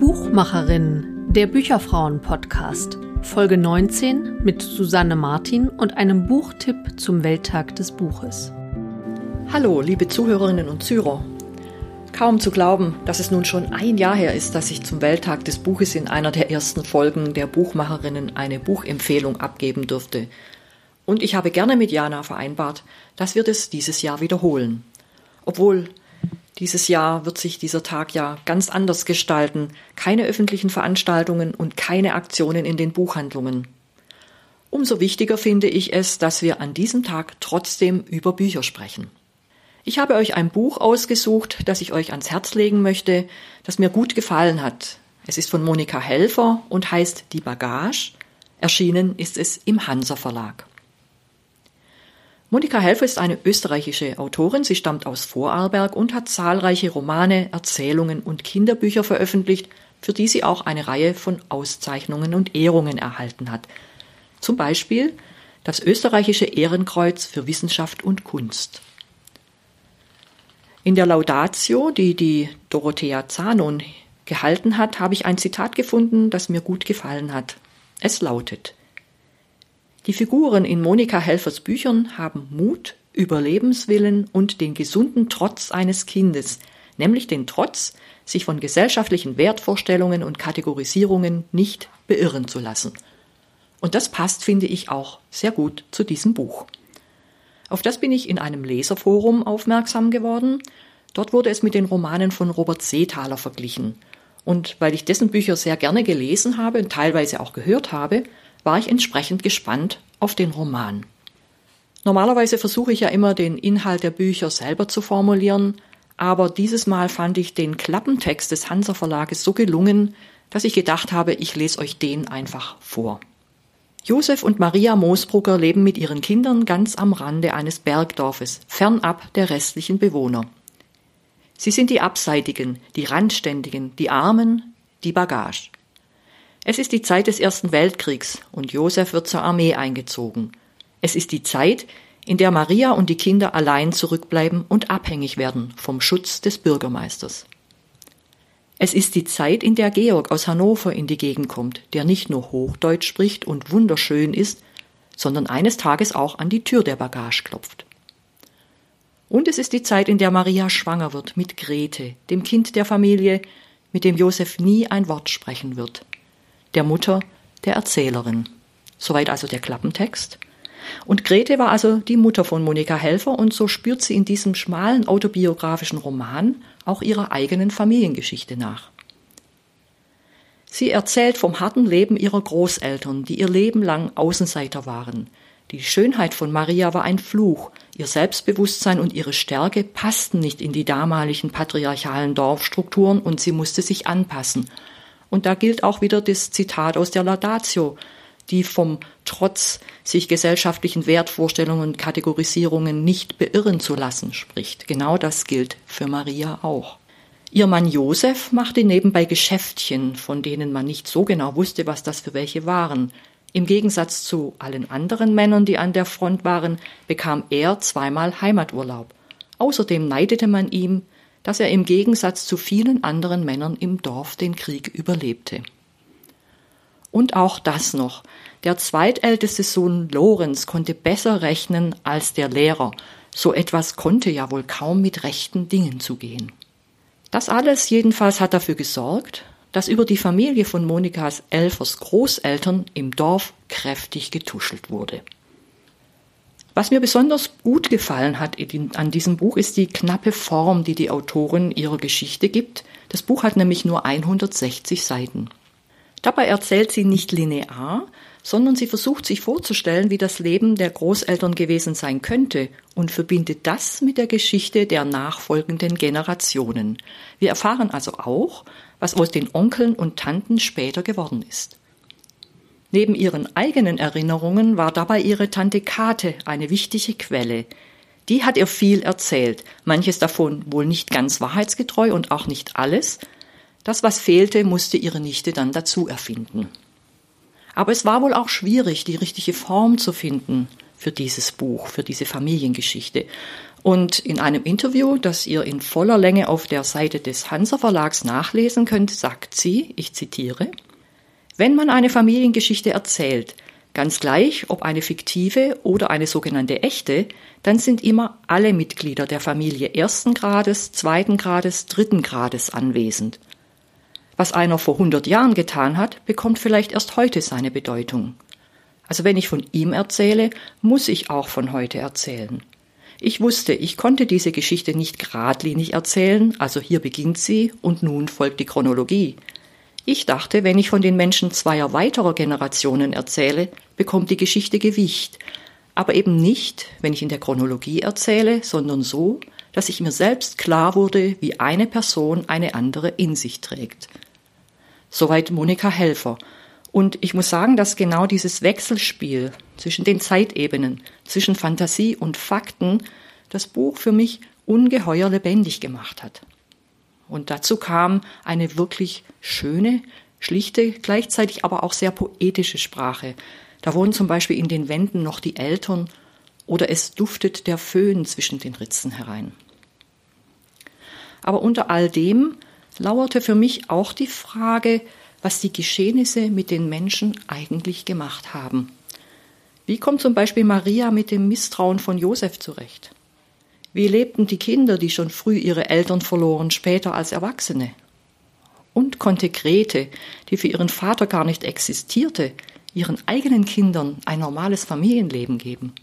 Buchmacherin, der Bücherfrauen-Podcast, Folge 19 mit Susanne Martin und einem Buchtipp zum Welttag des Buches. Hallo, liebe Zuhörerinnen und Zuhörer. Kaum zu glauben, dass es nun schon ein Jahr her ist, dass ich zum Welttag des Buches in einer der ersten Folgen der Buchmacherinnen eine Buchempfehlung abgeben durfte. Und ich habe gerne mit Jana vereinbart, dass wir das dieses Jahr wiederholen. Obwohl dieses Jahr wird sich dieser Tag ja ganz anders gestalten. Keine öffentlichen Veranstaltungen und keine Aktionen in den Buchhandlungen. Umso wichtiger finde ich es, dass wir an diesem Tag trotzdem über Bücher sprechen. Ich habe euch ein Buch ausgesucht, das ich euch ans Herz legen möchte, das mir gut gefallen hat. Es ist von Monika Helfer und heißt Die Bagage. Erschienen ist es im Hansa Verlag. Monika Helfer ist eine österreichische Autorin. Sie stammt aus Vorarlberg und hat zahlreiche Romane, Erzählungen und Kinderbücher veröffentlicht, für die sie auch eine Reihe von Auszeichnungen und Ehrungen erhalten hat. Zum Beispiel das österreichische Ehrenkreuz für Wissenschaft und Kunst. In der Laudatio, die die Dorothea Zanon gehalten hat, habe ich ein Zitat gefunden, das mir gut gefallen hat. Es lautet die Figuren in Monika Helfers Büchern haben Mut, Überlebenswillen und den gesunden Trotz eines Kindes, nämlich den Trotz, sich von gesellschaftlichen Wertvorstellungen und Kategorisierungen nicht beirren zu lassen. Und das passt, finde ich, auch sehr gut zu diesem Buch. Auf das bin ich in einem Leserforum aufmerksam geworden. Dort wurde es mit den Romanen von Robert Seethaler verglichen. Und weil ich dessen Bücher sehr gerne gelesen habe und teilweise auch gehört habe, war ich entsprechend gespannt auf den Roman. Normalerweise versuche ich ja immer, den Inhalt der Bücher selber zu formulieren, aber dieses Mal fand ich den Klappentext des Hansa Verlages so gelungen, dass ich gedacht habe, ich lese euch den einfach vor. Josef und Maria Moosbrugger leben mit ihren Kindern ganz am Rande eines Bergdorfes, fernab der restlichen Bewohner. Sie sind die Abseitigen, die Randständigen, die Armen, die Bagage. Es ist die Zeit des Ersten Weltkriegs und Josef wird zur Armee eingezogen. Es ist die Zeit, in der Maria und die Kinder allein zurückbleiben und abhängig werden vom Schutz des Bürgermeisters. Es ist die Zeit, in der Georg aus Hannover in die Gegend kommt, der nicht nur Hochdeutsch spricht und wunderschön ist, sondern eines Tages auch an die Tür der Bagage klopft. Und es ist die Zeit, in der Maria schwanger wird mit Grete, dem Kind der Familie, mit dem Josef nie ein Wort sprechen wird der Mutter der Erzählerin. Soweit also der Klappentext. Und Grete war also die Mutter von Monika Helfer und so spürt sie in diesem schmalen autobiografischen Roman auch ihrer eigenen Familiengeschichte nach. Sie erzählt vom harten Leben ihrer Großeltern, die ihr Leben lang Außenseiter waren. Die Schönheit von Maria war ein Fluch, ihr Selbstbewusstsein und ihre Stärke passten nicht in die damaligen patriarchalen Dorfstrukturen und sie musste sich anpassen und da gilt auch wieder das Zitat aus der Laudatio, die vom Trotz sich gesellschaftlichen Wertvorstellungen und Kategorisierungen nicht beirren zu lassen spricht. Genau das gilt für Maria auch. Ihr Mann Josef machte nebenbei Geschäftchen, von denen man nicht so genau wusste, was das für welche waren. Im Gegensatz zu allen anderen Männern, die an der Front waren, bekam er zweimal Heimaturlaub. Außerdem neidete man ihm dass er im Gegensatz zu vielen anderen Männern im Dorf den Krieg überlebte. Und auch das noch. Der zweitälteste Sohn Lorenz konnte besser rechnen als der Lehrer. So etwas konnte ja wohl kaum mit rechten Dingen zugehen. Das alles jedenfalls hat dafür gesorgt, dass über die Familie von Monikas Elfers Großeltern im Dorf kräftig getuschelt wurde. Was mir besonders gut gefallen hat an diesem Buch ist die knappe Form, die die Autorin ihrer Geschichte gibt. Das Buch hat nämlich nur 160 Seiten. Dabei erzählt sie nicht linear, sondern sie versucht sich vorzustellen, wie das Leben der Großeltern gewesen sein könnte und verbindet das mit der Geschichte der nachfolgenden Generationen. Wir erfahren also auch, was aus den Onkeln und Tanten später geworden ist. Neben ihren eigenen Erinnerungen war dabei ihre Tante Kate eine wichtige Quelle. Die hat ihr viel erzählt, manches davon wohl nicht ganz wahrheitsgetreu und auch nicht alles. Das, was fehlte, musste ihre Nichte dann dazu erfinden. Aber es war wohl auch schwierig, die richtige Form zu finden für dieses Buch, für diese Familiengeschichte. Und in einem Interview, das ihr in voller Länge auf der Seite des Hansa Verlags nachlesen könnt, sagt sie, ich zitiere, wenn man eine Familiengeschichte erzählt, ganz gleich ob eine fiktive oder eine sogenannte echte, dann sind immer alle Mitglieder der Familie ersten Grades, zweiten Grades, dritten Grades anwesend. Was einer vor 100 Jahren getan hat, bekommt vielleicht erst heute seine Bedeutung. Also wenn ich von ihm erzähle, muss ich auch von heute erzählen. Ich wusste, ich konnte diese Geschichte nicht geradlinig erzählen, also hier beginnt sie und nun folgt die Chronologie. Ich dachte, wenn ich von den Menschen zweier weiterer Generationen erzähle, bekommt die Geschichte Gewicht, aber eben nicht, wenn ich in der Chronologie erzähle, sondern so, dass ich mir selbst klar wurde, wie eine Person eine andere in sich trägt. Soweit Monika Helfer. Und ich muss sagen, dass genau dieses Wechselspiel zwischen den Zeitebenen, zwischen Fantasie und Fakten das Buch für mich ungeheuer lebendig gemacht hat. Und dazu kam eine wirklich schöne, schlichte, gleichzeitig aber auch sehr poetische Sprache. Da wohnen zum Beispiel in den Wänden noch die Eltern oder es duftet der Föhn zwischen den Ritzen herein. Aber unter all dem lauerte für mich auch die Frage, was die Geschehnisse mit den Menschen eigentlich gemacht haben. Wie kommt zum Beispiel Maria mit dem Misstrauen von Josef zurecht? Wie lebten die Kinder, die schon früh ihre Eltern verloren, später als Erwachsene? Und konnte Grete, die für ihren Vater gar nicht existierte, ihren eigenen Kindern ein normales Familienleben geben?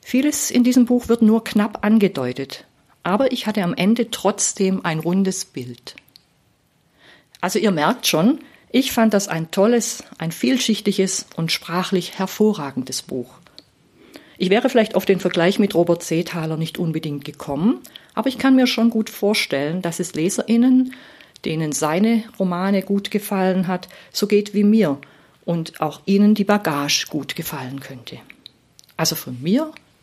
Vieles in diesem Buch wird nur knapp angedeutet, aber ich hatte am Ende trotzdem ein rundes Bild. Also ihr merkt schon, ich fand das ein tolles, ein vielschichtiges und sprachlich hervorragendes Buch. Ich wäre vielleicht auf den Vergleich mit Robert Seethaler nicht unbedingt gekommen, aber ich kann mir schon gut vorstellen, dass es Leserinnen, denen seine Romane gut gefallen hat, so geht wie mir und auch ihnen die Bagage gut gefallen könnte. Also von mir